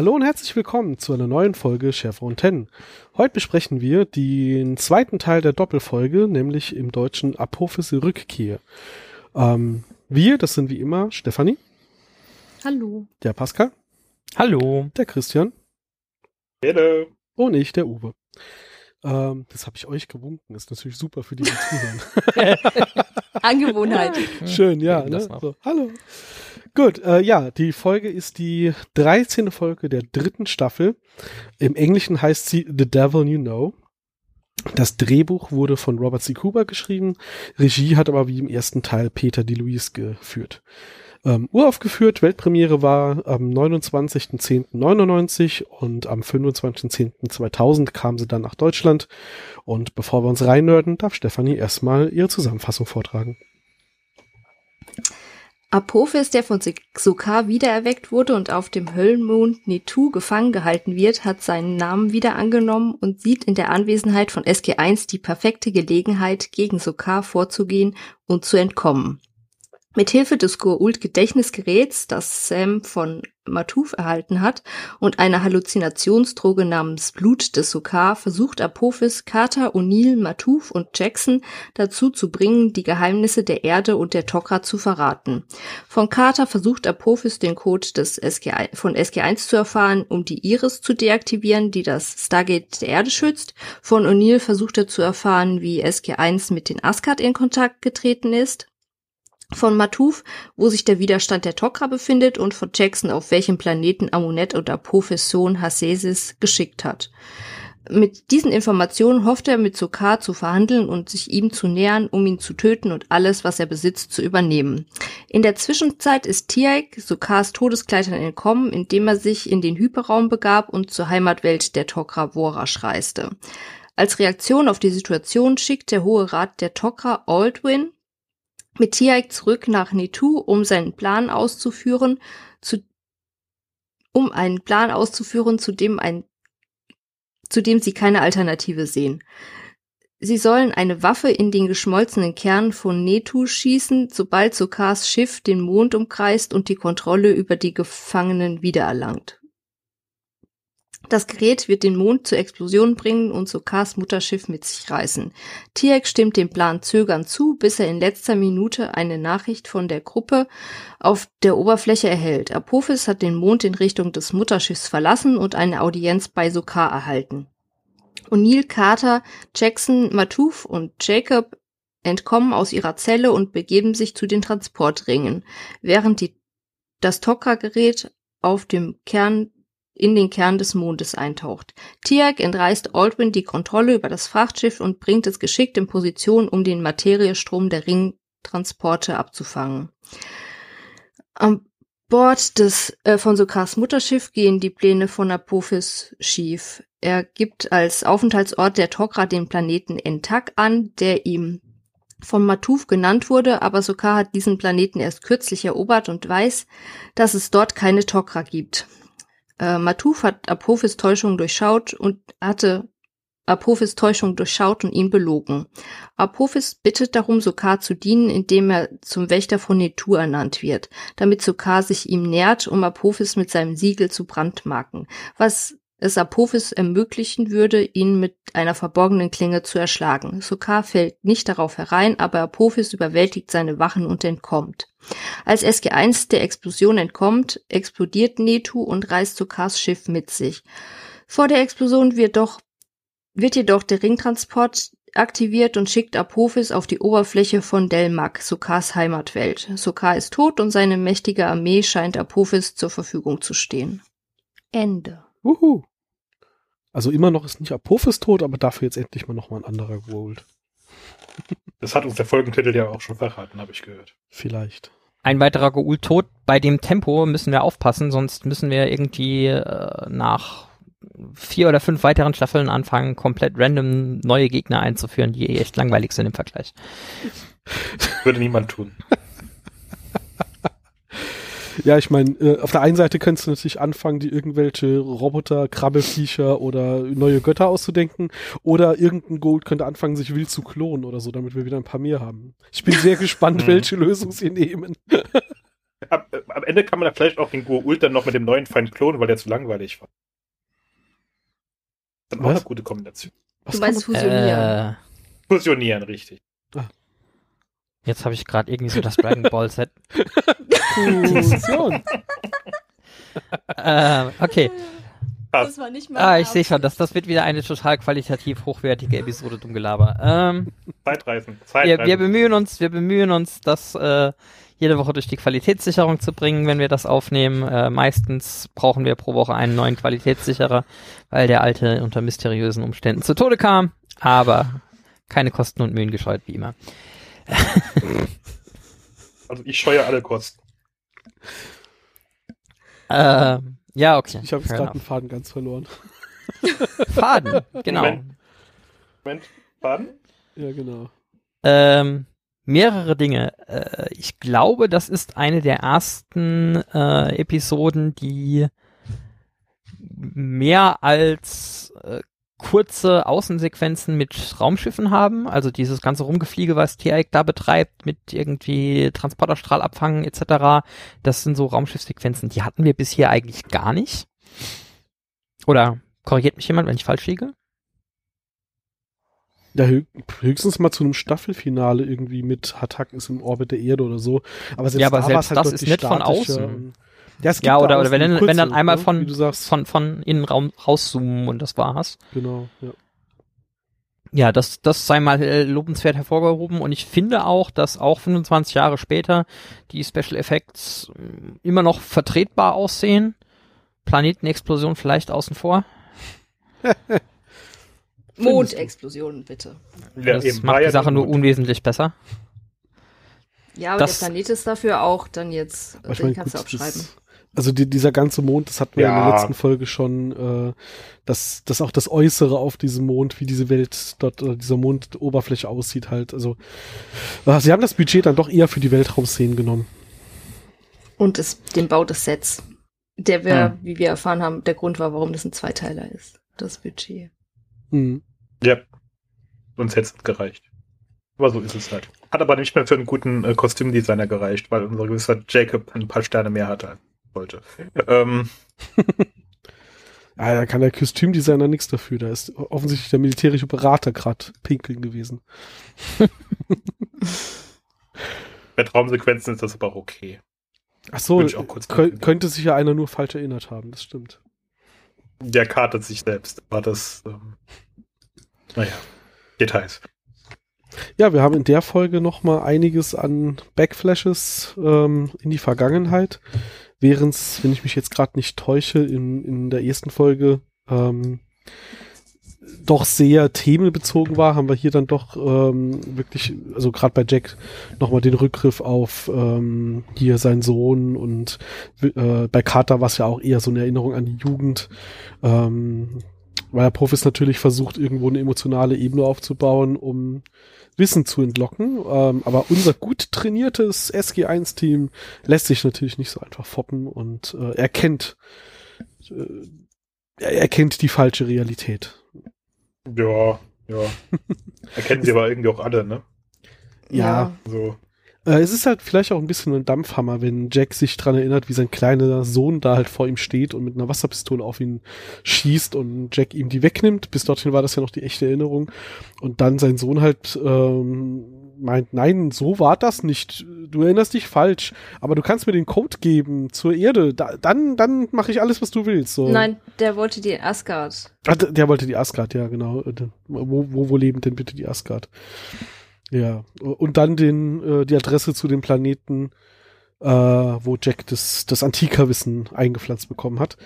Hallo und herzlich willkommen zu einer neuen Folge Chevron 10. Heute besprechen wir den zweiten Teil der Doppelfolge, nämlich im deutschen Apophis Rückkehr. Ähm, wir, das sind wie immer Stefanie. Hallo. Der Pascal. Hallo. Der Christian. Hallo. Und ich, der Uwe. Ähm, das habe ich euch gewunken. Ist natürlich super für die, die zuhören. Angewohnheit. Schön, ja. Ne? So, hallo. Gut, äh, ja, die Folge ist die 13. Folge der dritten Staffel. Im Englischen heißt sie The Devil You Know. Das Drehbuch wurde von Robert C. Cooper geschrieben. Regie hat aber wie im ersten Teil Peter DeLuise geführt. Ähm, uraufgeführt, Weltpremiere war am 29.10.99 und am 25.10.2000 kam sie dann nach Deutschland. Und bevor wir uns reinnörden, darf Stefanie erstmal ihre Zusammenfassung vortragen. Apophis, der von Sokar wiedererweckt wurde und auf dem Höllenmond Netu gefangen gehalten wird, hat seinen Namen wieder angenommen und sieht in der Anwesenheit von SG1 die perfekte Gelegenheit, gegen Sokar vorzugehen und zu entkommen. Mithilfe des Goa'uld-Gedächtnisgeräts, das Sam von Matuf erhalten hat, und einer Halluzinationsdroge namens Blut des Sokar versucht Apophis Carter, O'Neill, Matuf und Jackson dazu zu bringen, die Geheimnisse der Erde und der Tok'ra zu verraten. Von Carter versucht Apophis den Code des SG1, von SG1 zu erfahren, um die Iris zu deaktivieren, die das Stargate der Erde schützt. Von O'Neill versucht er zu erfahren, wie SG1 mit den Asgard in Kontakt getreten ist von Matuf, wo sich der Widerstand der Tok'ra befindet und von Jackson, auf welchem Planeten Amunet oder Sohn Hasesis geschickt hat. Mit diesen Informationen hofft er, mit Sokar zu verhandeln und sich ihm zu nähern, um ihn zu töten und alles, was er besitzt, zu übernehmen. In der Zwischenzeit ist Tiaik Sokars Todeskleidern entkommen, indem er sich in den Hyperraum begab und zur Heimatwelt der Tok'ra Vorash reiste. Als Reaktion auf die Situation schickt der Hohe Rat der Tok'ra Aldwin, mit Tiaik zurück nach Netu, um seinen Plan auszuführen, zu, um einen Plan auszuführen, zu dem ein, zu dem sie keine Alternative sehen. Sie sollen eine Waffe in den geschmolzenen Kern von Netu schießen, sobald Sokars Schiff den Mond umkreist und die Kontrolle über die Gefangenen wiedererlangt. Das Gerät wird den Mond zur Explosion bringen und Sokars Mutterschiff mit sich reißen. Tiek stimmt dem Plan zögernd zu, bis er in letzter Minute eine Nachricht von der Gruppe auf der Oberfläche erhält. Apophis hat den Mond in Richtung des Mutterschiffs verlassen und eine Audienz bei Sokar erhalten. O'Neill, Carter, Jackson, Matuf und Jacob entkommen aus ihrer Zelle und begeben sich zu den Transportringen, während die, das Tok'ra-Gerät auf dem Kern in den Kern des Mondes eintaucht. Tiag entreißt Aldwin die Kontrolle über das Frachtschiff und bringt es geschickt in Position, um den Materiestrom der Ringtransporte abzufangen. Am Bord des äh, von Sokars Mutterschiff gehen die Pläne von Apophis schief. Er gibt als Aufenthaltsort der Tok'ra den Planeten Entak an, der ihm von Matuf genannt wurde, aber Sokar hat diesen Planeten erst kürzlich erobert und weiß, dass es dort keine Tok'ra gibt. Äh, Matuf hat Apophis Täuschung durchschaut und hatte Apophis Täuschung durchschaut und ihn belogen. Apophis bittet darum, Sokar zu dienen, indem er zum Wächter von Netu ernannt wird, damit Sokar sich ihm nähert, um Apophis mit seinem Siegel zu brandmarken, was es Apophis ermöglichen würde, ihn mit einer verborgenen Klinge zu erschlagen. Sokar fällt nicht darauf herein, aber Apophis überwältigt seine Wachen und entkommt. Als SG-1 der Explosion entkommt, explodiert Netu und reißt Sokars Schiff mit sich. Vor der Explosion wird doch wird jedoch der Ringtransport aktiviert und schickt Apophis auf die Oberfläche von Delmak, Sokars Heimatwelt. Sokar ist tot und seine mächtige Armee scheint Apophis zur Verfügung zu stehen. Ende. Wuhu. Also immer noch ist nicht Apophis tot, aber dafür jetzt endlich mal nochmal ein anderer Gold. Das hat uns der Folgentitel ja auch schon verraten, habe ich gehört. Vielleicht. Ein weiterer Goul tot. Bei dem Tempo müssen wir aufpassen, sonst müssen wir irgendwie äh, nach vier oder fünf weiteren Staffeln anfangen, komplett random neue Gegner einzuführen, die echt langweilig sind im Vergleich. Würde niemand tun. Ja, ich meine, äh, auf der einen Seite könntest du natürlich anfangen, die irgendwelche Roboter, Krabbelfiecher oder neue Götter auszudenken. Oder irgendein Gold könnte anfangen, sich wild zu klonen oder so, damit wir wieder ein paar mehr haben. Ich bin sehr gespannt, welche Lösung sie nehmen. Am, am Ende kann man da vielleicht auch den Ult dann noch mit dem neuen Feind klonen, weil der zu langweilig war. Dann auch eine gute Kombination. Was Du meinst fusionieren. Äh, Fusionieren, richtig. Jetzt habe ich gerade irgendwie so das Dragon Ball Set. Fusion. äh, okay. Das war nicht mal. Ah, ich sehe schon, das, das wird wieder eine total qualitativ hochwertige Episode Dummgelaber. Ähm, Zeitreisen. wir, Zeitreisen. wir bemühen uns, wir bemühen uns, das äh, jede Woche durch die Qualitätssicherung zu bringen, wenn wir das aufnehmen. Äh, meistens brauchen wir pro Woche einen neuen Qualitätssicherer, weil der alte unter mysteriösen Umständen zu Tode kam. Aber keine Kosten und Mühen gescheut wie immer. Also ich scheue alle Kosten. Äh, ja, okay. Ich habe jetzt gerade den. Faden ganz verloren. Faden, genau. Moment. Moment, Baden? Ja, genau. Ähm, mehrere Dinge. Äh, ich glaube, das ist eine der ersten äh, Episoden, die mehr als äh, kurze Außensequenzen mit Raumschiffen haben. Also dieses ganze Rumgefliege, was TIAC da betreibt, mit irgendwie Transporterstrahl abfangen etc. Das sind so Raumschiffsequenzen, die hatten wir bisher eigentlich gar nicht. Oder korrigiert mich jemand, wenn ich falsch liege? Ja, hö höchstens mal zu einem Staffelfinale irgendwie mit Hatak ist im Orbit der Erde oder so. Aber selbst Ja, aber da selbst halt das ist deutlich nicht von außen. Gibt Ja, da oder, auch oder wenn, dann- wenn dann kurze, einmal ne, von, wie du sagst. von, von Innenraum rauszoomen und das war's. Genau, ja. Ja, das, das sei mal äh, lobenswert hervorgehoben und ich finde auch, dass auch 25 Jahre später die Special Effects äh, immer noch vertretbar aussehen. Planetenexplosion vielleicht außen vor. Mondexplosionen, bitte. Ja, das eben, macht die Sache nur unwesentlich besser. Ja, aber Das- der Planet ist dafür auch dann jetzt, ich den kannst gut, du aufschreiben. das, also die, dieser ganze Mond, das hatten wir in der Ja. letzten Folge schon, äh, dass, dass auch das Äußere auf diesem Mond, wie diese Welt dort, äh, dieser Mondoberfläche aussieht halt. Also äh, sie haben das Budget dann doch eher für die Weltraumszenen genommen. Und es, den Bau des Sets. Der wir, Hm. wie wir erfahren haben, der Grund war, warum das ein Zweiteiler ist. Das Budget. Mhm. Ja. Sonst hätte es gereicht. Aber so ist es halt. Hat aber nicht mehr für einen guten äh, Kostümdesigner gereicht, weil unser gewisser Jacob ein paar Sterne mehr hatte wollte. Ähm, Ja, da kann der Kostümdesigner nichts dafür. Da ist offensichtlich der militärische Berater gerade pinkeln gewesen. bei Traumsequenzen ist das aber auch okay. Ach so, Würde ich auch kurz kö nachdenken. könnte sich ja einer nur falsch erinnert haben, das stimmt. Der kartet sich selbst. War das, ähm, naja, Details. Ja, wir haben in der Folge noch mal einiges an Backflashes ähm, in die Vergangenheit, während es, wenn ich mich jetzt gerade nicht täusche, in, in der ersten Folge ähm, doch sehr themenbezogen war, haben wir hier dann doch ähm, wirklich, also gerade bei Jack nochmal den Rückgriff auf ähm, hier seinen Sohn und äh, bei Carter war es ja auch eher so eine Erinnerung an die Jugend, ähm, weil der Profis natürlich versucht, irgendwo eine emotionale Ebene aufzubauen, um Wissen zu entlocken. Ähm, aber unser gut trainiertes SG1-Team lässt sich natürlich nicht so einfach foppen und äh, erkennt, äh, er erkennt die falsche Realität. Ja, ja. Erkennen sie aber irgendwie auch alle, ne? Ja. So. Äh, es ist halt vielleicht auch ein bisschen ein Dampfhammer, wenn Jack sich dran erinnert, wie sein kleiner Sohn da halt vor ihm steht und mit einer Wasserpistole auf ihn schießt und Jack ihm die wegnimmt. Bis dorthin war das ja noch die echte Erinnerung. Und dann sein Sohn halt ähm, meint, nein, so war das nicht. Du erinnerst dich falsch. Aber du kannst mir den Code geben zur Erde. Da, dann dann mache ich alles, was du willst. So. Nein, der wollte die Asgard. Ah, der der wollte die Asgard, ja, genau. Äh, Wo, wo, wo leben denn bitte die Asgard? Ja. Und dann den, äh, die Adresse zu dem Planeten, äh, wo Jack das, das Antikerwissen eingepflanzt bekommen hat.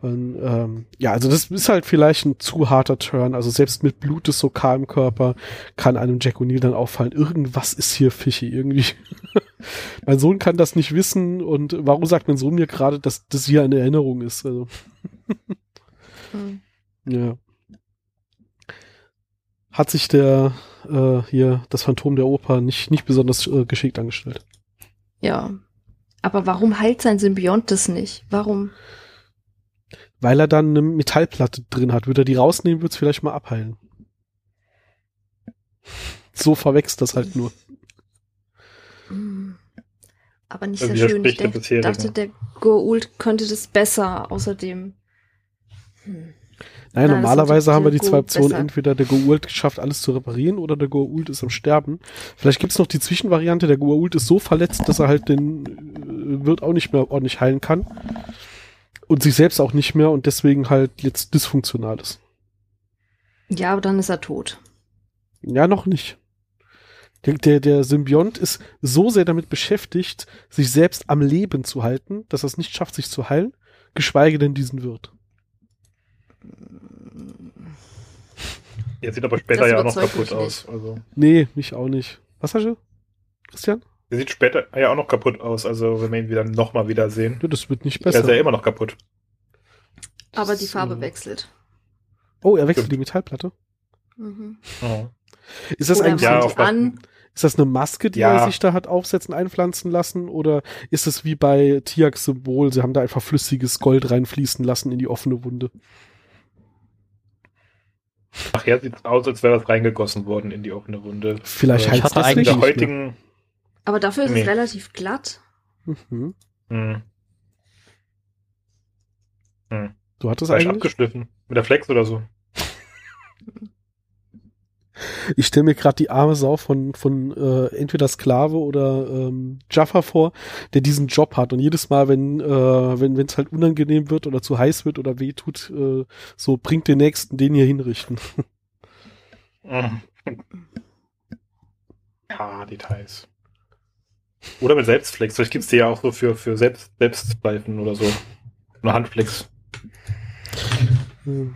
Und, ähm, ja, also das ist halt vielleicht ein zu harter Turn. Also selbst mit Blut des Sokal im Körper kann einem Jack O'Neill dann auffallen, irgendwas ist hier fishy, irgendwie. mein Sohn kann das nicht wissen und warum sagt mein Sohn mir gerade, dass das hier eine Erinnerung ist? Also, Hm. ja. Hat sich der äh, hier das Phantom der Oper nicht nicht besonders äh, geschickt angestellt. Ja. Aber warum heilt sein Symbiont das nicht? Warum? Weil er dann eine Metallplatte drin hat. Würde er die rausnehmen, würde es vielleicht mal abheilen. So verwächst das halt nur. Hm. aber nicht sehr schön. Ich denk, dachte, der Goa'uld könnte das besser. Außerdem. Hm. Naja, Nein, normalerweise haben wir die zwei Optionen, besser. entweder der Goa'uld schafft alles zu reparieren oder der Goa'uld ist am Sterben. Vielleicht gibt's noch die Zwischenvariante, der Goa'uld ist so verletzt, dass er halt den äh, Wirt auch nicht mehr ordentlich heilen kann. Und sich selbst auch nicht mehr und deswegen halt jetzt dysfunktional ist. Ja, aber dann ist er tot. Ja, noch nicht. Der, der, der Symbiont ist so sehr damit beschäftigt, sich selbst am Leben zu halten, dass er es nicht schafft, sich zu heilen, geschweige denn diesen Wirt. Er sieht aber später ja auch noch kaputt aus. Also. Nee, mich auch nicht. Was hast du, Christian? Er sieht später ja auch noch kaputt aus, also wenn wir ihn wieder nochmal wiedersehen. Ja, das wird nicht besser. Er ist ja immer noch kaputt. Aber die Farbe so. wechselt. Oh, er wechselt Stimmt. die Metallplatte? Mhm. Oh. Ist das eigentlich ja, an? Ist das eine Maske, die ja. er sich da hat aufsetzen, einpflanzen lassen? Oder ist es wie bei Tiaks Symbol, sie haben da einfach flüssiges Gold reinfließen lassen in die offene Wunde? Nachher sieht es aus, als wäre das reingegossen worden in die offene Wunde. Vielleicht heißt das eigentlich der heutigen. Aber dafür ist nee. es relativ glatt. Mhm. Hm. Hm. Du hattest eigentlich abgeschliffen mit der Flex oder so. Ich stelle mir gerade die arme Sau von, von äh, entweder Sklave oder ähm, Jaffa vor, der diesen Job hat. Und jedes Mal, wenn äh, wenn es halt unangenehm wird oder zu heiß wird oder weh tut, äh, so bringt den Nächsten den hier hinrichten. Ja, Details. Oder mit Selbstflex. Vielleicht gibt's die ja auch so für, für Selbst, Selbstpfeifen oder so. Eine Handflex. Hm.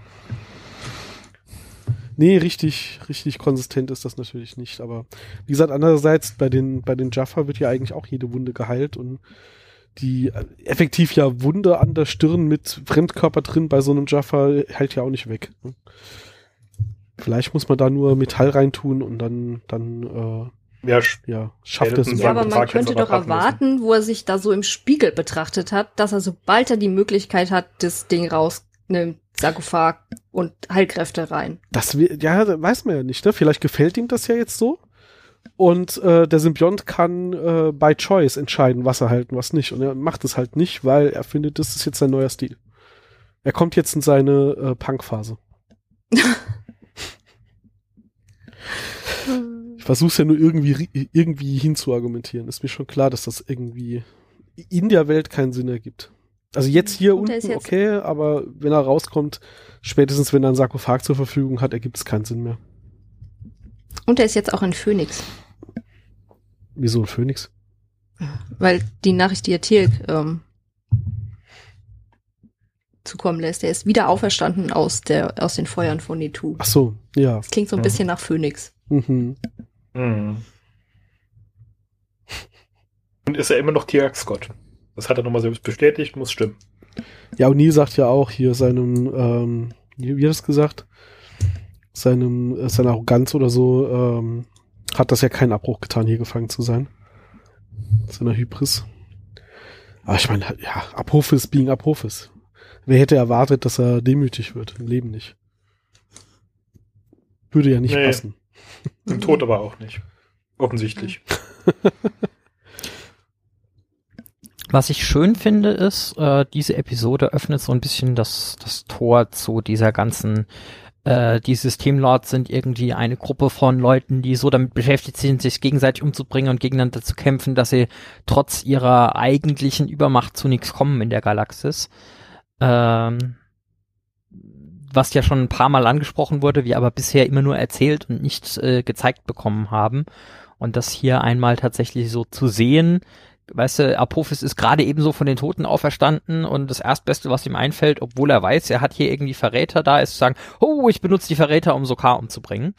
Nee, richtig, richtig konsistent ist das natürlich nicht. Aber wie gesagt, andererseits bei den, bei den Jaffa wird ja eigentlich auch jede Wunde geheilt und die äh, effektiv ja Wunde an der Stirn mit Fremdkörper drin bei so einem Jaffa hält ja auch nicht weg. Ne? Vielleicht muss man da nur Metall reintun und dann, dann äh, ja, ja, schafft es. Ja, aber man könnte doch erwarten, wo er sich da so im Spiegel betrachtet hat, dass er sobald er die Möglichkeit hat, das Ding rausnimmt, Sarkophag und Heilkräfte rein. Das ja, weiß man ja nicht, ne? Vielleicht gefällt ihm das ja jetzt so. Und äh, der Symbiont kann äh, by choice entscheiden, was er halt und was nicht. Und er macht es halt nicht, weil er findet, das ist jetzt sein neuer Stil. Er kommt jetzt in seine äh, Punk-Phase. ich versuche ja nur irgendwie irgendwie hinzuargumentieren. Ist mir schon klar, dass das irgendwie in der Welt keinen Sinn ergibt. Also jetzt hier und unten jetzt okay, aber wenn er rauskommt, spätestens wenn er einen Sarkophag zur Verfügung hat, ergibt es keinen Sinn mehr. Und er ist jetzt auch ein Phönix. Wieso ein Phönix? Weil die Nachricht, die er Tirk ähm, zukommen lässt, er ist wieder auferstanden aus, der, aus den Feuern von Netu. Ach so, ja. Das klingt so ein ja. bisschen nach Phönix. Mhm. Mhm. Und ist er immer noch Tirks Gott? Das hat er nochmal selbst bestätigt, muss stimmen. Ja, und Neil sagt ja auch hier seinem, ähm, wie, hat es gesagt? Seinem, äh, seiner Arroganz oder so, ähm, hat das ja keinen Abbruch getan, hier gefangen zu sein. Seiner Hybris. Aber ich meine, ja, Apophis being Apophis. Wer hätte erwartet, dass er demütig wird? Im Leben nicht. Würde ja nicht nee, passen. Im Tod aber auch nicht. Offensichtlich. Was ich schön finde, ist, äh, diese Episode öffnet so ein bisschen das, das Tor zu dieser ganzen, äh, die Systemlords sind irgendwie eine Gruppe von Leuten, die so damit beschäftigt sind, sich gegenseitig umzubringen und gegeneinander zu kämpfen, dass sie trotz ihrer eigentlichen Übermacht zu nichts kommen in der Galaxis. Ähm, was ja schon ein paar Mal angesprochen wurde, wir aber bisher immer nur erzählt und nicht äh, gezeigt bekommen haben. Und das hier einmal tatsächlich so zu sehen, weißt du, Apophis ist gerade ebenso von den Toten auferstanden und das Erstbeste, was ihm einfällt, obwohl er weiß, er hat hier irgendwie Verräter da, ist zu sagen, oh, ich benutze die Verräter, um Sokar umzubringen.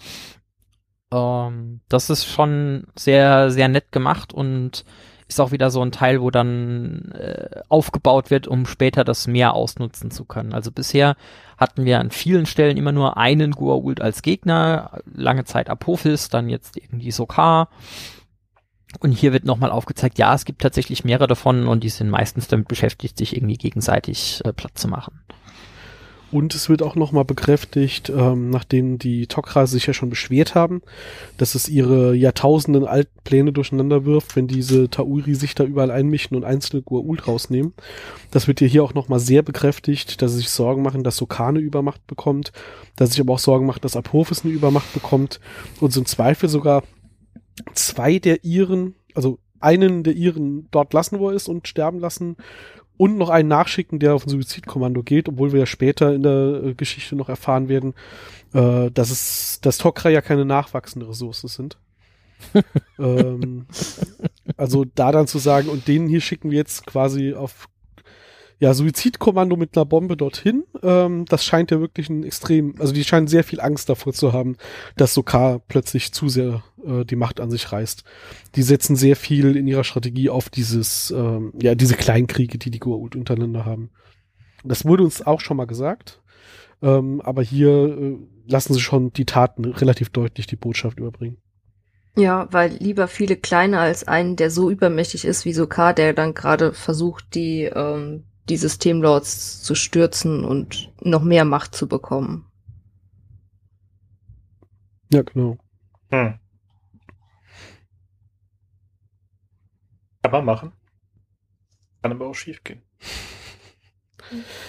Ähm, das ist schon sehr, sehr nett gemacht und ist auch wieder so ein Teil, wo dann äh, aufgebaut wird, um später das mehr ausnutzen zu können. Also bisher hatten wir an vielen Stellen immer nur einen Goa'uld als Gegner, lange Zeit Apophis, dann jetzt irgendwie Sokar. Und hier wird nochmal aufgezeigt, ja, es gibt tatsächlich mehrere davon und die sind meistens damit beschäftigt, sich irgendwie gegenseitig äh, platt zu machen. Und es wird auch nochmal bekräftigt, ähm, nachdem die Tok'ra sich ja schon beschwert haben, dass es ihre Jahrtausenden alten Pläne durcheinander wirft, wenn diese Tauri sich da überall einmischen und einzelne Gua'uld rausnehmen. Das wird ja hier auch nochmal sehr bekräftigt, dass sie sich Sorgen machen, dass Sokane Übermacht bekommt, dass sich aber auch Sorgen macht, dass Apophis eine Übermacht bekommt und so im Zweifel sogar zwei der ihren, also einen der ihren dort lassen, wo er ist und sterben lassen und noch einen nachschicken, der auf ein Suizidkommando geht, obwohl wir ja später in der äh, Geschichte noch erfahren werden, äh, dass es, dass Tok'ra ja keine nachwachsende Ressource sind. ähm, also da dann zu sagen, und den hier schicken wir jetzt quasi auf ja, Suizidkommando mit einer Bombe dorthin, ähm, das scheint ja wirklich ein extrem, also die scheinen sehr viel Angst davor zu haben, dass Sokar plötzlich zu sehr äh, die Macht an sich reißt. Die setzen sehr viel in ihrer Strategie auf dieses, ähm, ja, diese Kleinkriege, die die Goa'uld untereinander haben. Das wurde uns auch schon mal gesagt, ähm, aber hier äh, lassen sie schon die Taten relativ deutlich die Botschaft überbringen. Ja, weil lieber viele kleiner als einen, der so übermächtig ist wie Sokar, der dann gerade versucht, die ähm, die Systemlords zu stürzen und noch mehr Macht zu bekommen. Ja, genau. Hm. Kann man machen. Kann aber auch schief gehen.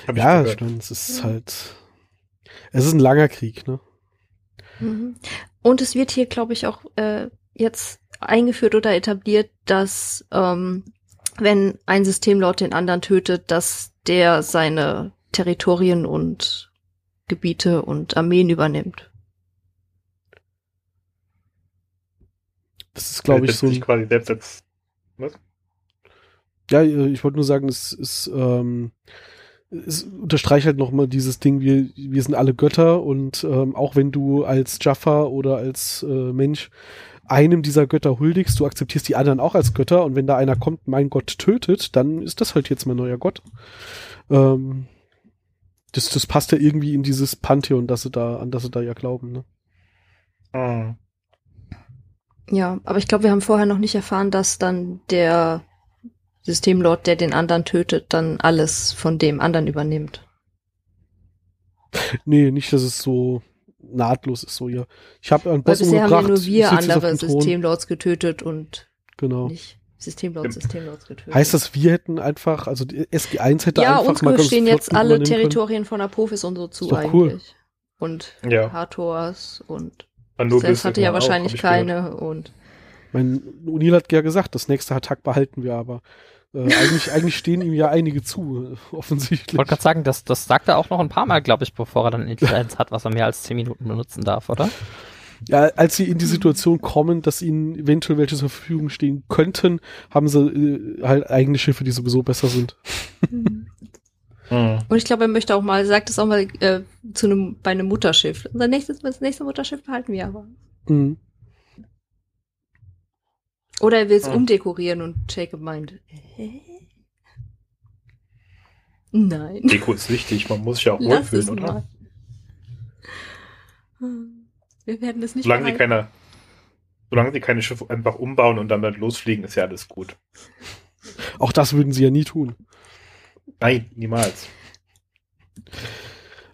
ja, stimmt. Es ist halt. Es ist ein langer Krieg, ne? Mhm. Und es wird hier, glaube ich, auch äh, jetzt eingeführt oder etabliert, dass ähm, wenn ein Systemlord den anderen tötet, dass der seine Territorien und Gebiete und Armeen übernimmt. Das ist, glaube ich, so. Ein, quasi selbst als, was? Ja, äh, ich wollte nur sagen, es ist, ähm, es unterstreicht halt nochmal dieses Ding, wir, wir sind alle Götter und ähm, auch wenn du als Jaffa oder als äh, Mensch einem dieser Götter huldigst, du akzeptierst die anderen auch als Götter und wenn da einer kommt, mein Gott tötet, dann ist das halt jetzt mein neuer Gott. Ähm, das, das passt ja irgendwie in dieses Pantheon, das sie da, an das sie da ja glauben, ne? Mhm. Ja, aber ich glaube, wir haben vorher noch nicht erfahren, dass dann der Systemlord, der den anderen tötet, dann alles von dem anderen übernimmt. Nee, nicht, dass es so nahtlos ist so, ja. Ich habe einen Boss bisher umgebracht, haben ja nur wir andere Systemlords getötet und genau. nicht Systemlords, Systemlords getötet. Heißt das, wir hätten einfach, also die SG1 hätte ja, einfach uns mal stehen jetzt alle Territorien von Apophis und so zu eigentlich. Cool. Und ja. Hathors und Anubis hatte ja wahrscheinlich auch, keine und mein Unil hat ja gesagt, das nächste Attack behalten wir aber. Äh, eigentlich, eigentlich stehen ihm ja einige zu, offensichtlich. Ich wollte gerade sagen, das, das sagt er auch noch ein paar Mal, glaube ich, bevor er dann endlich eins hat, was er mehr als zehn Minuten benutzen darf, oder? Ja, als sie in die Situation kommen, dass ihnen eventuell welche zur Verfügung stehen könnten, haben sie äh, halt eigene Schiffe, die sowieso besser sind. Mhm. Und ich glaube, er möchte auch mal, sagt es auch mal äh, zu einem, bei einem Mutterschiff. Unser nächstes, das nächste Mutterschiff behalten wir aber. Mhm. Oder er will es hm. umdekorieren und Jacob meint, hä? Nein. Deko ist wichtig, man muss sich ja auch wohlfühlen, oder? Mal. Wir werden es nicht solange sie keine, Solange sie keine Schiffe einfach umbauen und dann damit losfliegen, ist ja alles gut. Auch das würden sie ja nie tun. Nein, niemals.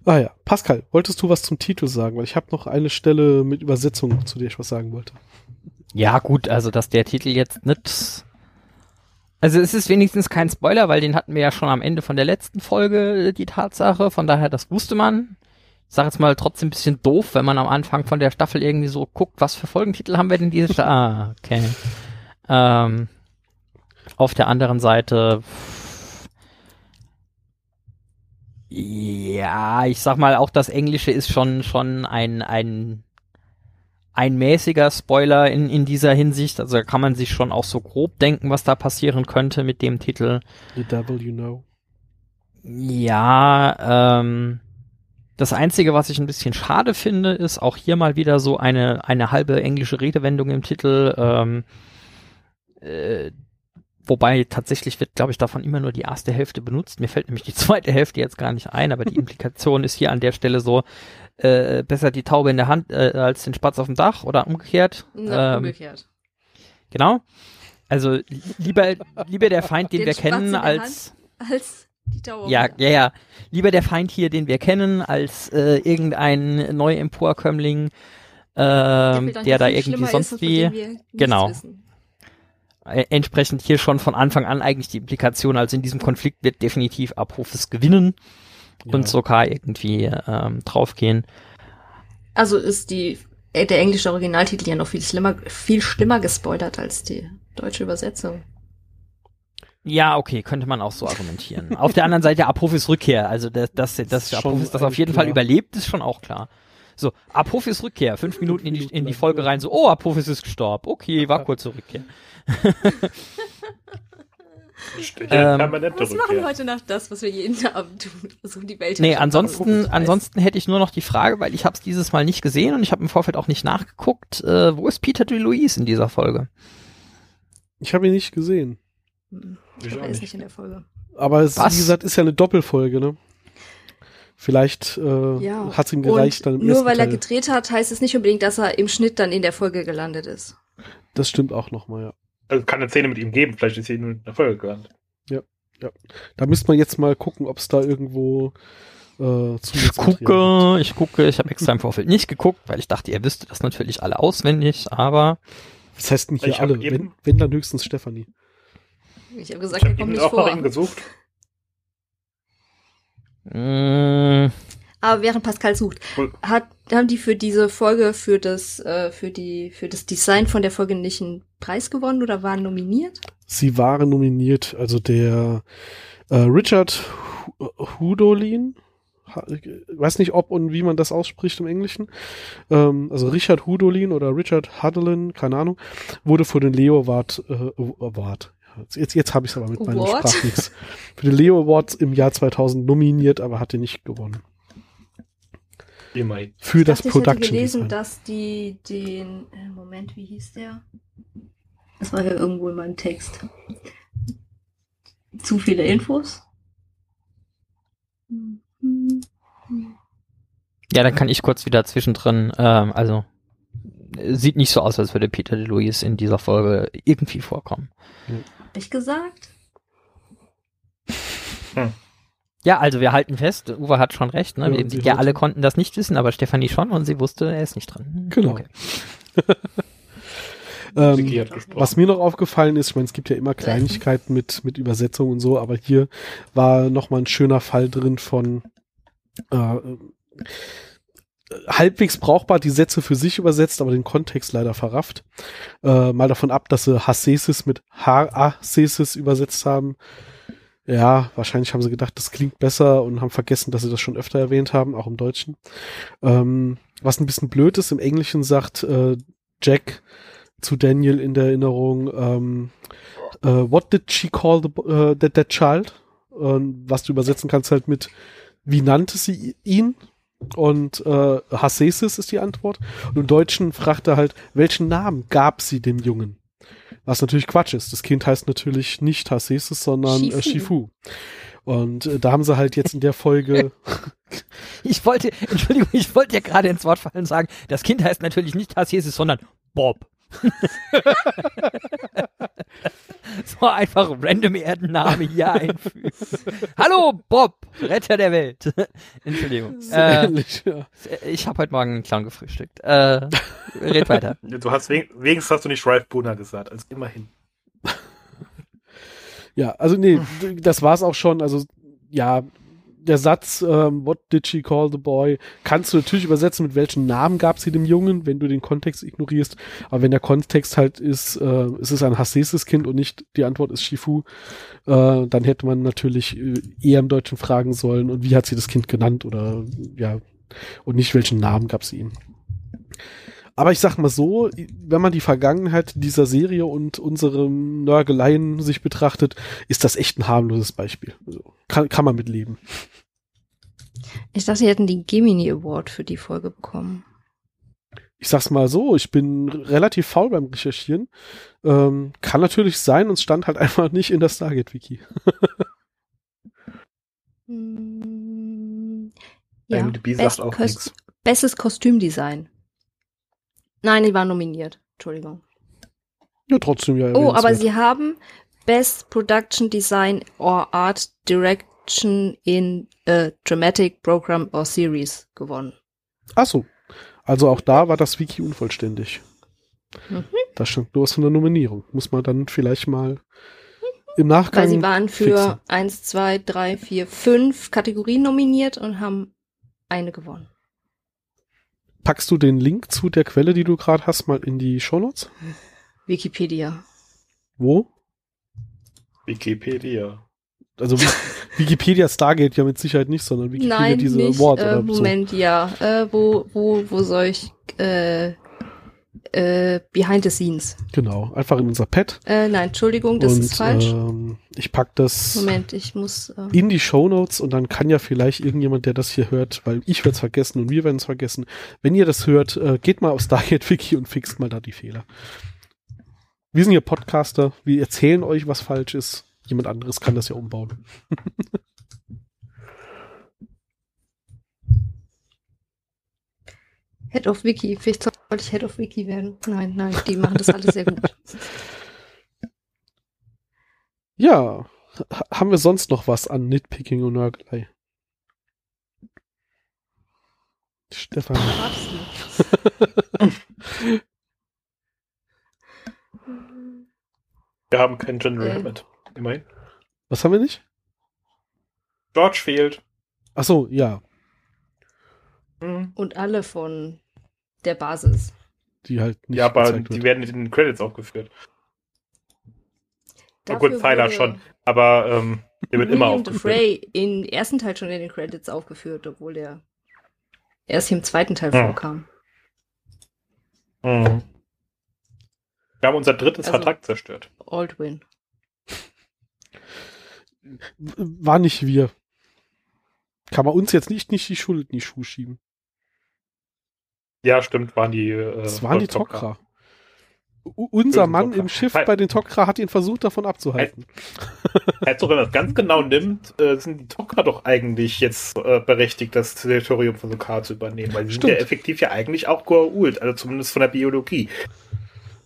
Ah ja, Pascal, wolltest du was zum Titel sagen? Weil ich habe noch eine Stelle mit Übersetzung, zu der ich was sagen wollte. Ja, gut, also dass der Titel jetzt nicht. Also es ist wenigstens kein Spoiler, weil den hatten wir ja schon am Ende von der letzten Folge, die Tatsache. Von daher, das wusste man. Ich sag jetzt mal trotzdem ein bisschen doof, wenn man am Anfang von der Staffel irgendwie so guckt, was für Folgentitel haben wir denn diese Staffel? Ah, okay. Ähm, auf der anderen Seite. Ja, ich sag mal, auch das Englische ist schon, schon ein, ein ein mäßiger Spoiler in, in dieser Hinsicht. Also da kann man sich schon auch so grob denken, was da passieren könnte mit dem Titel. The Devil You Know. Ja, ähm, das Einzige, was ich ein bisschen schade finde, ist auch hier mal wieder so eine, eine halbe englische Redewendung im Titel. Ähm, äh, wobei tatsächlich wird, glaube ich, davon immer nur die erste Hälfte benutzt. Mir fällt nämlich die zweite Hälfte jetzt gar nicht ein, aber die Implikation ist hier an der Stelle so, äh, besser die Taube in der Hand äh, als den Spatz auf dem Dach oder umgekehrt. Na, ähm, umgekehrt. Genau. Also lieber, lieber der Feind, den, den wir Spatz kennen, als, als die Ja, ja, ja. Lieber der Feind hier, den wir kennen, als äh, irgendein neu Emporkömmling, äh, der, der da irgendwie sonst ist, wie. Genau. Wissen. Äh, entsprechend hier schon von Anfang an eigentlich die Implikation, also in diesem Konflikt wird definitiv Abrufes gewinnen ja. und sogar irgendwie ähm, draufgehen. Also ist die äh, der englische Originaltitel ja noch viel schlimmer, viel schlimmer gespoilert als die deutsche Übersetzung. Ja, okay, könnte man auch so argumentieren. auf der anderen Seite Apophis Rückkehr, also dass, dass, dass Apophis das auf jeden klar. Fall überlebt, ist schon auch klar. So, Apophis Rückkehr, fünf Minuten in die, in die Folge rein, so, oh, Apophis ist gestorben, okay, war kurze Rückkehr. ähm, was machen wir heute Nacht das, was wir jeden Abend tun? Versuchen die Welt Nee, ansonsten, ansonsten hätte ich nur noch die Frage, weil ich habe es dieses Mal nicht gesehen und ich habe im Vorfeld auch nicht nachgeguckt, äh, wo ist Peter de Louise in dieser Folge? Ich habe ihn nicht gesehen. Hm, ich er ist nicht in der Folge. Aber es, wie gesagt, ist ja eine Doppelfolge, ne? Vielleicht äh, ja. hat es ihm gereicht. Und dann im nur weil Teil. er gedreht hat, heißt es nicht unbedingt, dass er im Schnitt dann in der Folge gelandet ist. Das stimmt auch nochmal, ja. Also kann eine Szene mit ihm geben, vielleicht ist sie nur in der Folge gelandet. Ja, ja. Da müsste man jetzt mal gucken, ob es da irgendwo äh, ich gucke, ich gucke, ich habe extra im Vorfeld nicht geguckt, weil ich dachte, ihr wüsstet das natürlich alle auswendig, aber. Was heißt denn hier alle? Wenn, wenn dann höchstens Stefanie. Ich habe gesagt, ich hab er kommt nicht auch vor. Nach ihm gesucht. Mmh. Aber während Pascal sucht, hat, haben die für diese Folge, für das, äh, für die, für das Design von der Folge nicht einen Preis gewonnen oder waren nominiert? Sie waren nominiert, also der äh, Richard Hudolin, weiß nicht, ob und wie man das ausspricht im Englischen. Ähm, also Richard Hudolin oder Richard Hudolin, keine Ahnung, wurde für den Leo Award, äh, Award. Jetzt, jetzt habe ich es aber mit meinem Sprachmix. Für den Leo Award im Jahr 2000 nominiert, aber hatte nicht gewonnen. Für das dachte, Production. Ich habe gelesen, dass die den äh, Moment, wie hieß der? Das war ja irgendwo in meinem Text. Zu viele Infos. Ja, dann kann ich kurz wieder zwischendrin, ähm, also sieht nicht so aus, als würde Peter DeLuise in dieser Folge irgendwie vorkommen. Hab ich gesagt? Hm. Ja, also wir halten fest, Uwe hat schon recht. Ne? Ja, wir, alle konnten das nicht wissen, aber Stefanie schon und sie wusste, er ist nicht dran. Genau. Okay. ähm, was mir noch aufgefallen ist, ich meine, es gibt ja immer Kleinigkeiten mit, mit Übersetzung und so, aber hier war nochmal ein schöner Fall drin von äh, halbwegs brauchbar die Sätze für sich übersetzt, aber den Kontext leider verrafft. Äh, mal davon ab, dass sie Hasesis mit Hasesis übersetzt haben ja, wahrscheinlich haben sie gedacht, das klingt besser und haben vergessen, dass sie das schon öfter erwähnt haben, auch im Deutschen. Ähm, was ein bisschen blöd ist, im Englischen sagt äh, Jack zu Daniel in der Erinnerung, ähm, uh, what did she call the, uh, that, that child? Und was du übersetzen kannst halt mit, wie nannte sie ihn? Und äh, Hasesis ist die Antwort. Und im Deutschen fragt er halt, welchen Namen gab sie dem Jungen? Was natürlich Quatsch ist. Das Kind heißt natürlich nicht Hasesis, sondern Shifu. Äh, Shifu. Und äh, da haben sie halt jetzt in der Folge. ich wollte, Entschuldigung, ich wollte ja gerade ins Wort fallen und sagen, das Kind heißt natürlich nicht Hasesis, sondern Bob. so einfach random Erdenname hier einfügen. Hallo Bob, Retter der Welt. Entschuldigung. Äh, ähnlich, ja. Ich habe heute Morgen einen Clown gefrühstückt. Äh, red weiter. Du hast wenigstens hast du nicht Ralph Buna gesagt, also immerhin. ja, also nee, das war's auch schon. Also ja, der Satz, ähm, what did she call the boy, kannst du natürlich übersetzen, mit welchen Namen gab sie dem Jungen, wenn du den Kontext ignorierst. Aber wenn der Kontext halt ist, äh, es ist ein Hasseses Kind und nicht die Antwort ist Shifu, äh, dann hätte man natürlich äh, eher im Deutschen fragen sollen, und wie hat sie das Kind genannt oder ja, und nicht welchen Namen gab sie ihm. Aber ich sag mal so, wenn man die Vergangenheit dieser Serie und unsere Nörgeleien sich betrachtet, ist das echt ein harmloses Beispiel. Also kann, kann man mitleben. Ich dachte, sie hätten den Gemini Award für die Folge bekommen. Ich sag's mal so, ich bin relativ faul beim Recherchieren. Ähm, kann natürlich sein und stand halt einfach nicht in der Stargate-Wiki. hm, ja, Best Kost Bestes Kostümdesign. Nein, die war nominiert. Entschuldigung. Ja, trotzdem ja. Oh, aber sie haben Best Production Design or Art Direct Direction in a Dramatic Program or Series gewonnen. Ach so. Also auch da war das Wiki unvollständig. Mhm. Da stand nur was von der Nominierung. Muss man dann vielleicht mal im Nachgang. Weil sie waren für fixen. eins, zwei, drei, vier, fünf Kategorien nominiert und haben eine gewonnen. Packst du den Link zu der Quelle, die du gerade hast, mal in die Shownotes? Wikipedia. Wo? Wikipedia. Also Wikipedia Stargate ja mit Sicherheit nicht, sondern Wikipedia Nein, diese nicht. Award äh, oder so. Moment, ja. Äh, wo, wo, wo soll ich? Äh, äh, behind the scenes. Genau, einfach in unser Pad. Äh, nein, Entschuldigung, das und ist falsch. Ähm, ich pack das Moment, ich muss. Äh, in die Shownotes und dann kann ja vielleicht irgendjemand, der das hier hört, weil ich werde es vergessen und wir werden es vergessen. Wenn ihr das hört, äh, geht mal auf Stargate Wiki und fixt mal da die Fehler. Wir sind hier Podcaster, wir erzählen euch, was falsch ist. Jemand anderes kann das ja umbauen. Head of Wiki. Vielleicht sollte ich Head of Wiki werden. Nein, nein, die machen das alles sehr gut. Ja, ha- haben wir sonst noch was an Nitpicking und Nörgelei? Stefan. Wir haben keinen General Äh. Hammett. Immerhin. Was haben wir nicht? George fehlt. Ach so, ja, Hm. Und alle von der Basis. die halt nicht Ja, aber die wird. werden in den Credits aufgeführt. Na Dafür gut, Tyler schon. Aber ähm, der wird immer William aufgeführt. Frey im ersten Teil schon in den Credits aufgeführt, obwohl der erst im zweiten Teil Hm. vorkam. Mhm. Wir haben unser drittes Also- Vertrag zerstört. Aldwin. War nicht wir. Kann man uns jetzt nicht, nicht die Schuld in die Schuhe schieben. Ja, stimmt, waren die. Äh, Das waren die Tok'ra. Unser Mann Tok'ra. im Schiff bei den Tok'ra hat ihn versucht, davon abzuhalten. Also, wenn man das ganz genau nimmt, äh, sind die Tok'ra doch eigentlich jetzt äh, berechtigt, das Territorium von Sokar zu übernehmen. Weil sie sind Stimmt. ja effektiv ja eigentlich auch Goa'uld, also zumindest von der Biologie.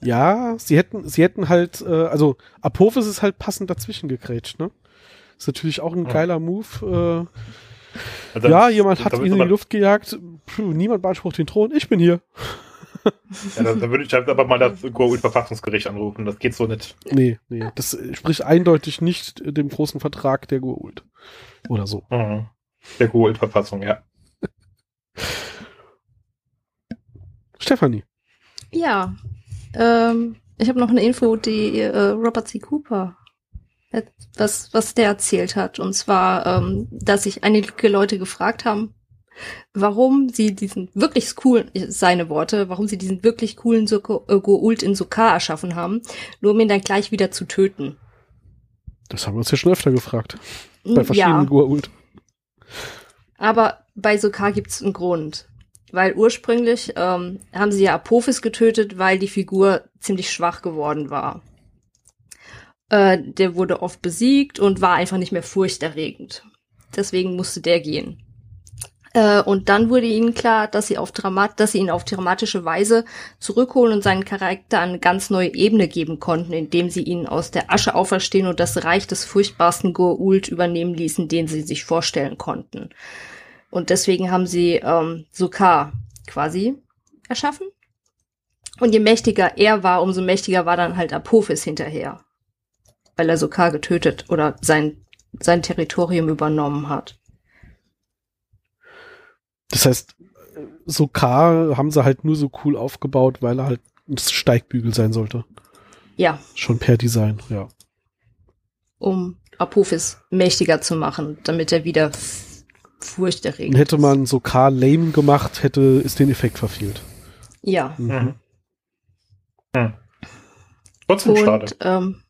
Ja, sie hätten, sie hätten halt, äh, also Apophis ist halt passend dazwischen gegrätscht, ne? Ist natürlich auch ein geiler Move. Also ja, jemand hat ihn in die Luft gejagt. Puh, niemand beansprucht den Thron. Ich bin hier. Ja, da, da würde ich halt aber mal das Goa'uld-Verfassungsgericht anrufen. Das geht so nicht. Nee, nee. Das spricht eindeutig nicht dem großen Vertrag der Goa'uld. Oder so. Mhm. Der Goa'uld-Verfassung, ja. Stefanie. Ja. Ähm, ich habe noch eine Info, die äh, Robert C. Cooper was, was der erzählt hat. Und zwar, ähm, dass sich einige Leute gefragt haben, warum sie diesen wirklich coolen, seine Worte, warum sie diesen wirklich coolen Soko, äh, Goa'uld in Sokar erschaffen haben, nur um ihn dann gleich wieder zu töten. Das haben wir uns ja schon öfter gefragt. Bei ja, verschiedenen Goa'uld. aber bei Sokar gibt's einen Grund. Weil ursprünglich ähm, haben sie ja Apophis getötet, weil die Figur ziemlich schwach geworden war. Äh, der wurde oft besiegt und war einfach nicht mehr furchterregend. Deswegen musste der gehen. Äh, und dann wurde ihnen klar, dass sie, auf Dramat dass sie ihn auf dramatische Weise zurückholen und seinen Charakter eine ganz neue Ebene geben konnten, indem sie ihn aus der Asche auferstehen und das Reich des furchtbarsten Goa'uld übernehmen ließen, den sie sich vorstellen konnten. Und deswegen haben sie ähm, Sokar quasi erschaffen. Und je mächtiger er war, umso mächtiger war dann halt Apophis hinterher. Weil er Sokar getötet oder sein, sein Territorium übernommen hat. Das heißt, so K haben sie halt nur so cool aufgebaut, weil er halt ein Steigbügel sein sollte. Ja, Schon per Design, ja. um Apophis mächtiger zu machen, damit er wieder furchterregend Hätte ist. man so K lame gemacht, hätte ist den Effekt verfehlt. Ja. Mhm. Hm. Trotzdem Und, schade. ähm, hm,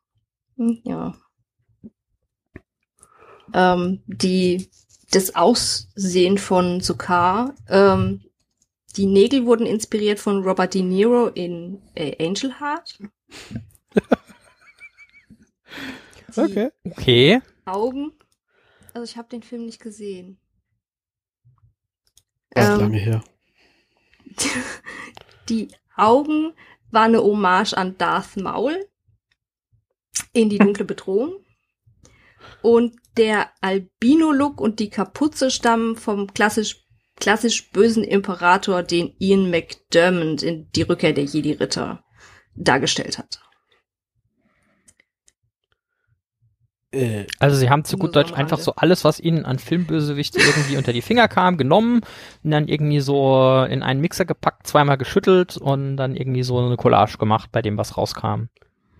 ja. Ähm, die, das Aussehen von Sokar, ähm, die Nägel wurden inspiriert von Robert De Niro in äh, Angel Heart. Okay. Okay. Augen, also ich habe den Film nicht gesehen. Das ist Ähm, lange her. Die Augen war eine Hommage an Darth Maul in die dunkle Bedrohung. Und der Albino-Look und die Kapuze stammen vom klassisch, klassisch bösen Imperator, den Ian McDermott in Die Rückkehr der Jedi-Ritter dargestellt hat. Äh, also sie haben zu gut Deutsch einfach so alles, was ihnen an Filmbösewicht irgendwie unter die Finger kam, genommen und dann irgendwie so in einen Mixer gepackt, zweimal geschüttelt und dann irgendwie so eine Collage gemacht bei dem, was rauskam.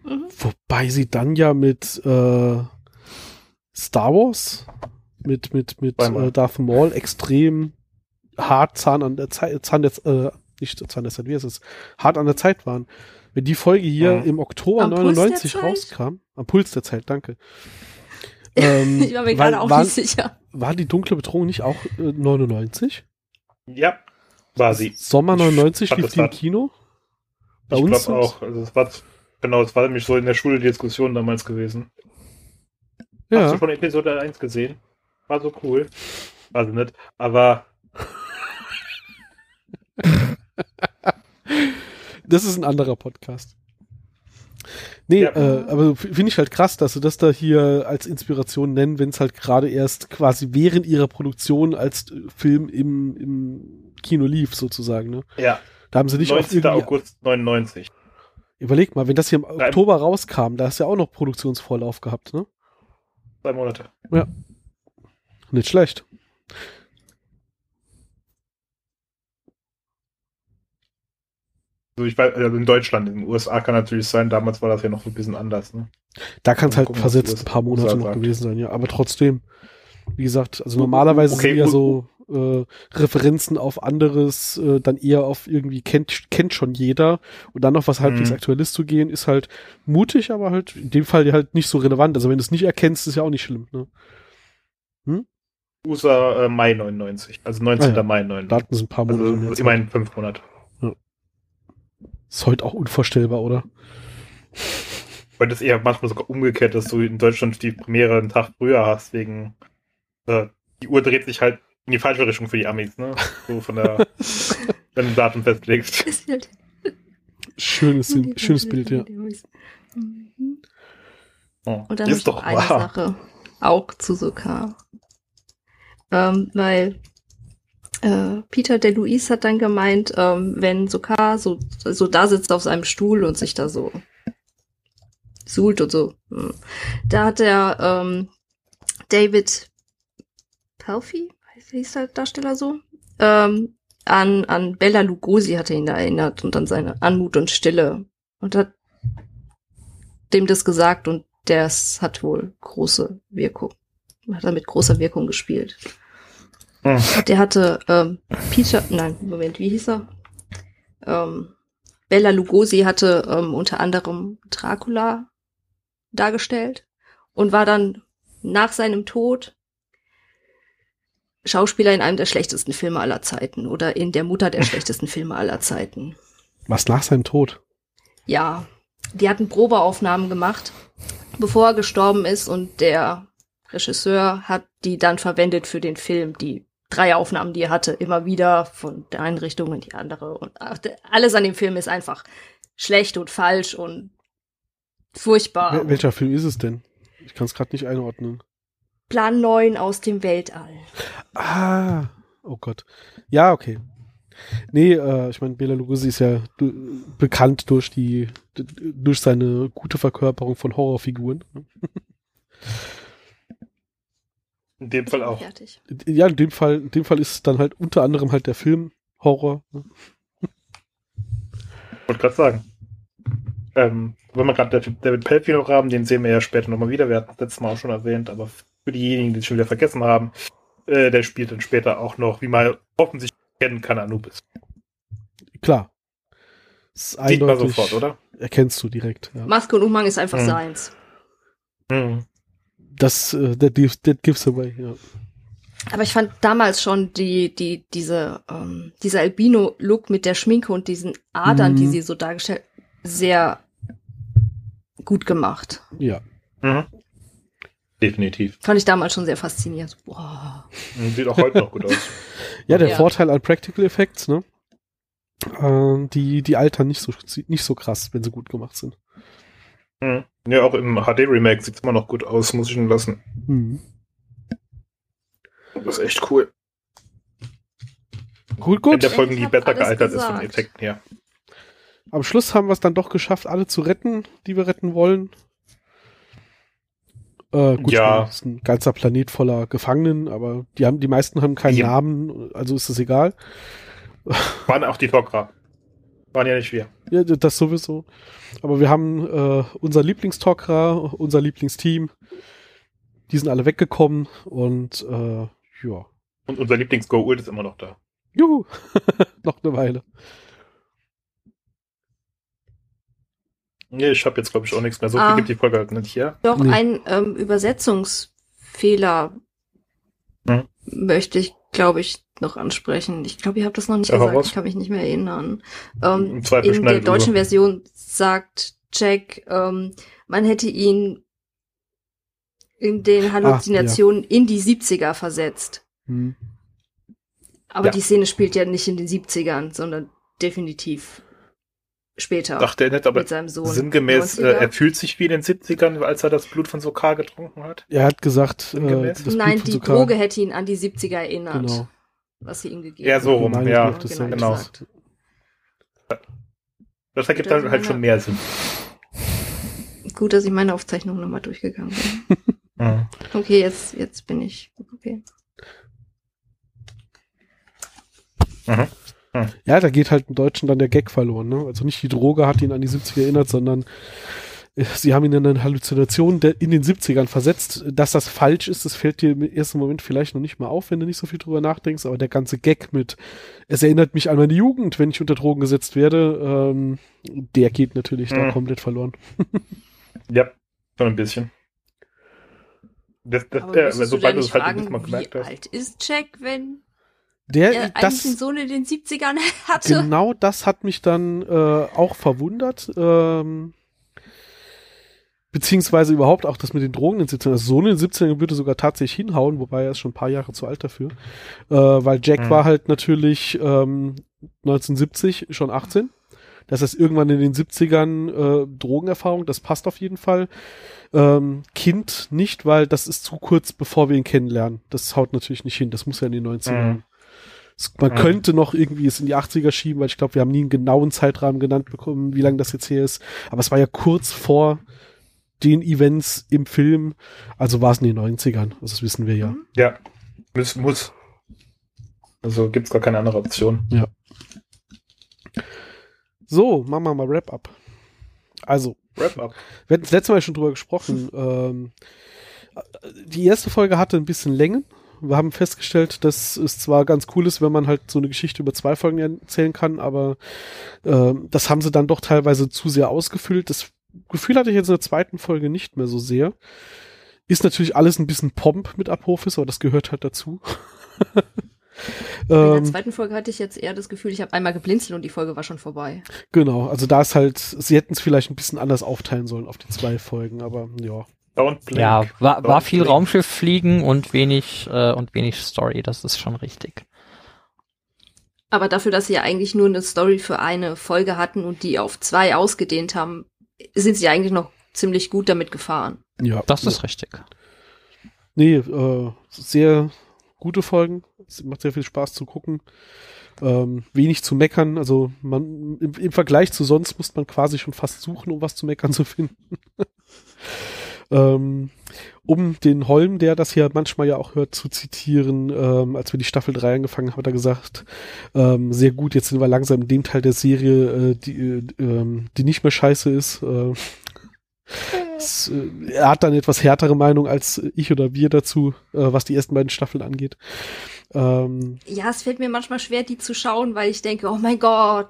Mhm. Wobei sie dann ja mit äh, Star Wars, mit, mit, mit äh, Darth Maul extrem hart Zahn an der Zeit, Zahn der, äh, nicht Zahn der Zeit, wie heißt es, hart an der Zeit waren. Wenn die Folge hier ja. im Oktober am 99 rauskam, am Puls der Zeit, danke. Ähm, ich war mir gerade auch war, nicht sicher. War die dunkle Bedrohung nicht auch äh, 99? Ja, war sie. Sommer 99 lief die im Kino? Bei ich glaube auch. Also es war, genau, es war nämlich so in der Schule die Diskussion damals gewesen. Ja. Hast du schon Episode 1 gesehen? War so cool. War sie nicht. Aber das ist ein anderer Podcast. Nee, ja. äh, aber finde ich halt krass, dass sie das da hier als Inspiration nennen, wenn es halt gerade erst quasi während ihrer Produktion als Film im, im Kino lief, sozusagen. Ne? Ja. Da haben sie nicht 19. August 99. Überleg mal, wenn das hier im Nein. Oktober rauskam, da hast du ja auch noch Produktionsvorlauf gehabt, ne? Zwei Monate. Ja. Nicht schlecht. Also ich weiß, also in Deutschland, in den USA kann natürlich sein, damals war das ja noch ein bisschen anders, ne? Da kann es halt gucken, versetzt ein paar Monate noch gewesen sein, ja. Aber trotzdem, wie gesagt, also normalerweise okay, sind ja so äh, Referenzen auf anderes, äh, dann eher auf irgendwie kennt, kennt schon jeder und dann noch was halbwegs mhm. Aktuelles zu gehen, ist halt mutig, aber halt in dem Fall halt nicht so relevant. Also wenn du es nicht erkennst, ist ja auch nicht schlimm, ne? Hm? USA äh, Mai 99, also 19. Ah, ja. Mai 99. Da hatten sie ein paar Monate. Also, immerhin fünf Monate. Ist heute auch unvorstellbar, oder? Heute ist eher manchmal sogar umgekehrt, dass du in Deutschland die Premiere einen Tag früher hast, wegen äh, die Uhr dreht sich halt in die falsche Richtung für die Amis, ne? So von der, wenn du Datum festlegst. Schönes, schönes Bild, ja. Oh, Und dann ist doch eine wahr. Sache auch zu Sokar. Ähm, weil äh, Peter de Luis hat dann gemeint, ähm, wenn Sokar so, so da sitzt auf seinem Stuhl und sich da so suhlt und so, hm. da hat er ähm, David Pelfy, wie hieß der Darsteller so, ähm, an, an Bella Lugosi hat er ihn da erinnert und an seine Anmut und Stille und hat dem das gesagt und das hat wohl große Wirkung. Hat er mit großer Wirkung gespielt. Hm. Der hatte ähm, Peter, nein, Moment, wie hieß er? Ähm, Bella Lugosi hatte ähm, unter anderem Dracula dargestellt und war dann nach seinem Tod Schauspieler in einem der schlechtesten Filme aller Zeiten oder in der Mutter der schlechtesten Filme aller Zeiten. Was nach seinem Tod? Ja, die hatten Probeaufnahmen gemacht, bevor er gestorben ist und der Regisseur hat die dann verwendet für den Film, die drei Aufnahmen, die er hatte, immer wieder von der einen Richtung in die andere. Und alles an dem Film ist einfach schlecht und falsch und furchtbar. Wel welcher Film ist es denn? Ich kann es gerade nicht einordnen. Plan 9 aus dem Weltall. Ah, oh Gott. Ja, okay. Nee, äh, ich meine, Bela Lugosi ist ja bekannt durch die durch seine gute Verkörperung von Horrorfiguren. In dem Fall auch. Fertig. Ja, in dem Fall, in dem Fall ist dann halt unter anderem halt der Film Horror. Ne? Wollte gerade sagen. Ähm, wenn wir gerade David Pelfy noch haben, den sehen wir ja später nochmal wieder. Wir hatten das letztes Mal auch schon erwähnt, aber für diejenigen, die es schon wieder vergessen haben, äh, der spielt dann später auch noch, wie man offensichtlich kennen kann, Anubis. Klar. Sieht man sofort, oder? Erkennst du direkt. Ja. Maske und Umhang ist einfach hm. seins. Hm das, äh, that, that gives away, ja. Aber ich fand damals schon die, die, diese, ähm, dieser Albino-Look mit der Schminke und diesen Adern, mhm. die sie so dargestellt, sehr gut gemacht. Ja. Mhm. Definitiv. Fand ich damals schon sehr faszinierend. Boah. Sieht auch heute noch gut aus. ja, der ja. Vorteil an Practical Effects, ne? Äh, die, die altern nicht so, nicht so krass, wenn sie gut gemacht sind. Mhm. Ja, auch im HD-Remake sieht es immer noch gut aus, muss ich ihn lassen. Mhm. Das ist echt cool. Gut, gut. In der Folge, die besser gealtert ist von Effekten her. Am Schluss haben wir es dann doch geschafft, alle zu retten, die wir retten wollen. Äh, gut, ja. ist ein ganzer Planet voller Gefangenen, aber die haben, die meisten haben keinen ja. Namen, also ist es egal. Waren auch die Tok'ra. Waren ja nicht wir. Ja, das sowieso. Aber wir haben äh, unser Lieblingstok'ra, unser Lieblingsteam. Die sind alle weggekommen und äh, ja. Und unser Lieblings-Go-Ult ist immer noch da. Juhu! noch eine Weile. Nee, ich habe jetzt, glaube ich, auch nichts mehr. So ah, viel gibt die Folge halt nicht her. Doch, nee. ein ähm, Übersetzungsfehler hm? möchte ich, glaube ich, noch ansprechen. Ich glaube, ihr habt das noch nicht ja, gesagt. Was? Ich kann mich nicht mehr erinnern. Ähm, in der deutschen über. Version sagt Jack, ähm, man hätte ihn in den Halluzinationen ah, ja. in die 70er versetzt. Hm. Aber ja. die Szene spielt ja nicht in den 70ern, sondern definitiv später. Dachte er nicht, aber mit seinem Sohn. sinngemäß, äh, er fühlt sich wie in den 70ern, als er das Blut von Sokar getrunken hat. Er hat gesagt, äh, nein, die Sokar. Droge hätte ihn an die 70er erinnert. Genau. Was sie ihm gegeben Ja, so rum, ja, das genau. genau. Das ergibt dann halt schon mehr Sinn. Gut, dass ich meine Aufzeichnung nochmal durchgegangen bin. Okay, jetzt, jetzt bin ich. Okay. Mhm. Ja, da geht halt im Deutschen dann der Gag verloren. Ne? Also nicht die Droge hat ihn an die 70er erinnert, sondern äh, sie haben ihn in eine Halluzination in den 70ern versetzt. Dass das falsch ist, das fällt dir im ersten Moment vielleicht noch nicht mal auf, wenn du nicht so viel drüber nachdenkst, aber der ganze Gag mit, es erinnert mich an meine Jugend, wenn ich unter Drogen gesetzt werde, ähm, der geht natürlich mhm. da komplett verloren. ja, schon ein bisschen. Das, das, aber äh, sobald du es halt nicht mal gemerkt wie hast. alt ist Jack, wenn der ja, das einen Sohn in den 70ern hatte. Genau das hat mich dann äh, auch verwundert. Ähm, beziehungsweise überhaupt auch das mit den Drogen in den 70ern. Also Sohn in den 70ern würde sogar tatsächlich hinhauen, wobei er ist schon ein paar Jahre zu alt dafür. Äh, weil Jack mhm. war halt natürlich ähm, 1970 schon 18. Das heißt, irgendwann in den 70ern äh, Drogenerfahrung, das passt auf jeden Fall. Ähm, kind nicht, weil das ist zu kurz, bevor wir ihn kennenlernen. Das haut natürlich nicht hin. Das muss ja in den 90ern. Mhm. Man mhm. könnte noch irgendwie es in die 80er schieben, weil ich glaube, wir haben nie einen genauen Zeitrahmen genannt bekommen, wie lange das jetzt hier ist. Aber es war ja kurz vor den Events im Film. Also war es in den 90ern. Also das wissen wir ja. Mhm. Ja, muss. muss. Also gibt's gar keine andere Option. Ja. So, machen wir mal Wrap-up. Also, Wrap-up. Wir hatten das letzte Mal schon drüber gesprochen. ähm, die erste Folge hatte ein bisschen Längen wir haben festgestellt, dass es zwar ganz cool ist, wenn man halt so eine Geschichte über zwei Folgen erzählen kann, aber äh, das haben sie dann doch teilweise zu sehr ausgefüllt. Das Gefühl hatte ich jetzt in der zweiten Folge nicht mehr so sehr. Ist natürlich alles ein bisschen Pomp mit Apophis, aber das gehört halt dazu. In der ähm, zweiten Folge hatte ich jetzt eher das Gefühl, ich habe einmal geblinzelt und die Folge war schon vorbei. Genau, also da ist halt, sie hätten es vielleicht ein bisschen anders aufteilen sollen auf die zwei Folgen, aber ja. Don't blink. Ja, war, war viel blink. Raumschiff fliegen und wenig äh, und wenig Story, das ist schon richtig. Aber dafür, dass sie ja eigentlich nur eine Story für eine Folge hatten und die auf zwei ausgedehnt haben, sind sie eigentlich noch ziemlich gut damit gefahren. Ja, das ist richtig. Nee, äh, sehr gute Folgen. Es macht sehr viel Spaß zu gucken. Ähm, wenig zu meckern. Also man im, im Vergleich zu sonst muss man quasi schon fast suchen, um was zu meckern zu finden. Ähm, um den Holm, der das hier manchmal ja auch hört, zu zitieren, ähm, als wir die Staffel 3 angefangen haben, hat er gesagt, ähm, sehr gut, jetzt sind wir langsam in dem Teil der Serie, äh, die, äh, ähm, die nicht mehr scheiße ist. Äh, es, äh, er hat dann etwas härtere Meinung als ich oder wir dazu, äh, was die ersten beiden Staffeln angeht. Ähm, ja, es fällt mir manchmal schwer, die zu schauen, weil ich denke, oh mein Gott,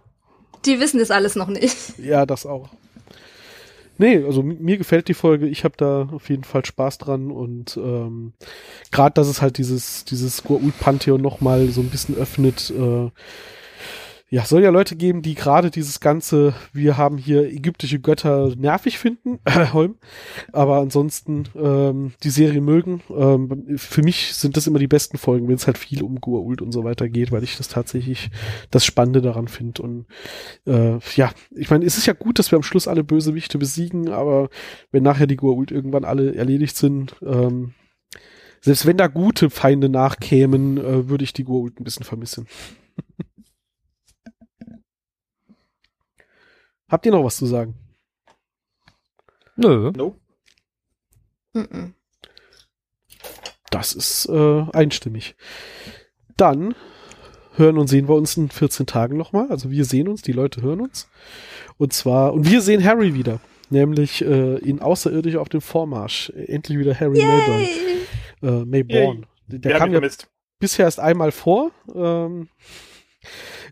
die wissen das alles noch nicht. Ja, das auch. Nee, also mir gefällt die Folge. Ich habe da auf jeden Fall Spaß dran und ähm, gerade, dass es halt dieses dieses Goa'uld Pantheon noch mal so ein bisschen öffnet. Äh, ja, soll ja Leute geben, die gerade dieses ganze, wir haben hier ägyptische Götter nervig finden, Holm, aber ansonsten ähm, die Serie mögen. Ähm, für mich sind das immer die besten Folgen, wenn es halt viel um Goa'uld und so weiter geht, weil ich das tatsächlich das Spannende daran finde. Und äh, ja, ich meine, es ist ja gut, dass wir am Schluss alle Bösewichte besiegen, aber wenn nachher die Goa'uld irgendwann alle erledigt sind, ähm, selbst wenn da gute Feinde nachkämen, äh, würde ich die Goa'uld ein bisschen vermissen. Habt ihr noch was zu sagen? Nö. No. Mhm. Das ist äh, einstimmig. Dann hören und sehen wir uns in 14 Tagen nochmal. Also wir sehen uns, die Leute hören uns. Und zwar, und wir sehen Harry wieder. Nämlich äh, in Außerirdisch auf dem Vormarsch. Endlich wieder Harry Mayborn. Äh, Mayborn. Der haben kam ja bisher erst einmal vor. Ähm,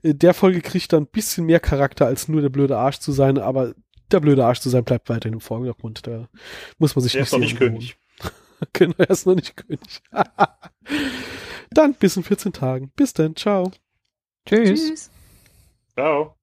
in der Folge kriegt er ein bisschen mehr Charakter, als nur der blöde Arsch zu sein, aber der blöde Arsch zu sein bleibt weiterhin im Vordergrund. Da muss man sich Der nicht ist noch nicht. König. genau, er ist noch nicht König. dann bis in 14 Tagen. Bis dann. Ciao. Tschüss. Tschüss. Ciao.